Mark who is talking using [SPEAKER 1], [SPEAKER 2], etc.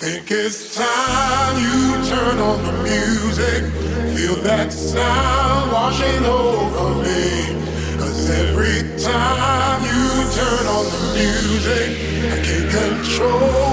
[SPEAKER 1] Think it's time you turn on the music. Feel that sound washing over me. Cause every time you turn on the music, I can't control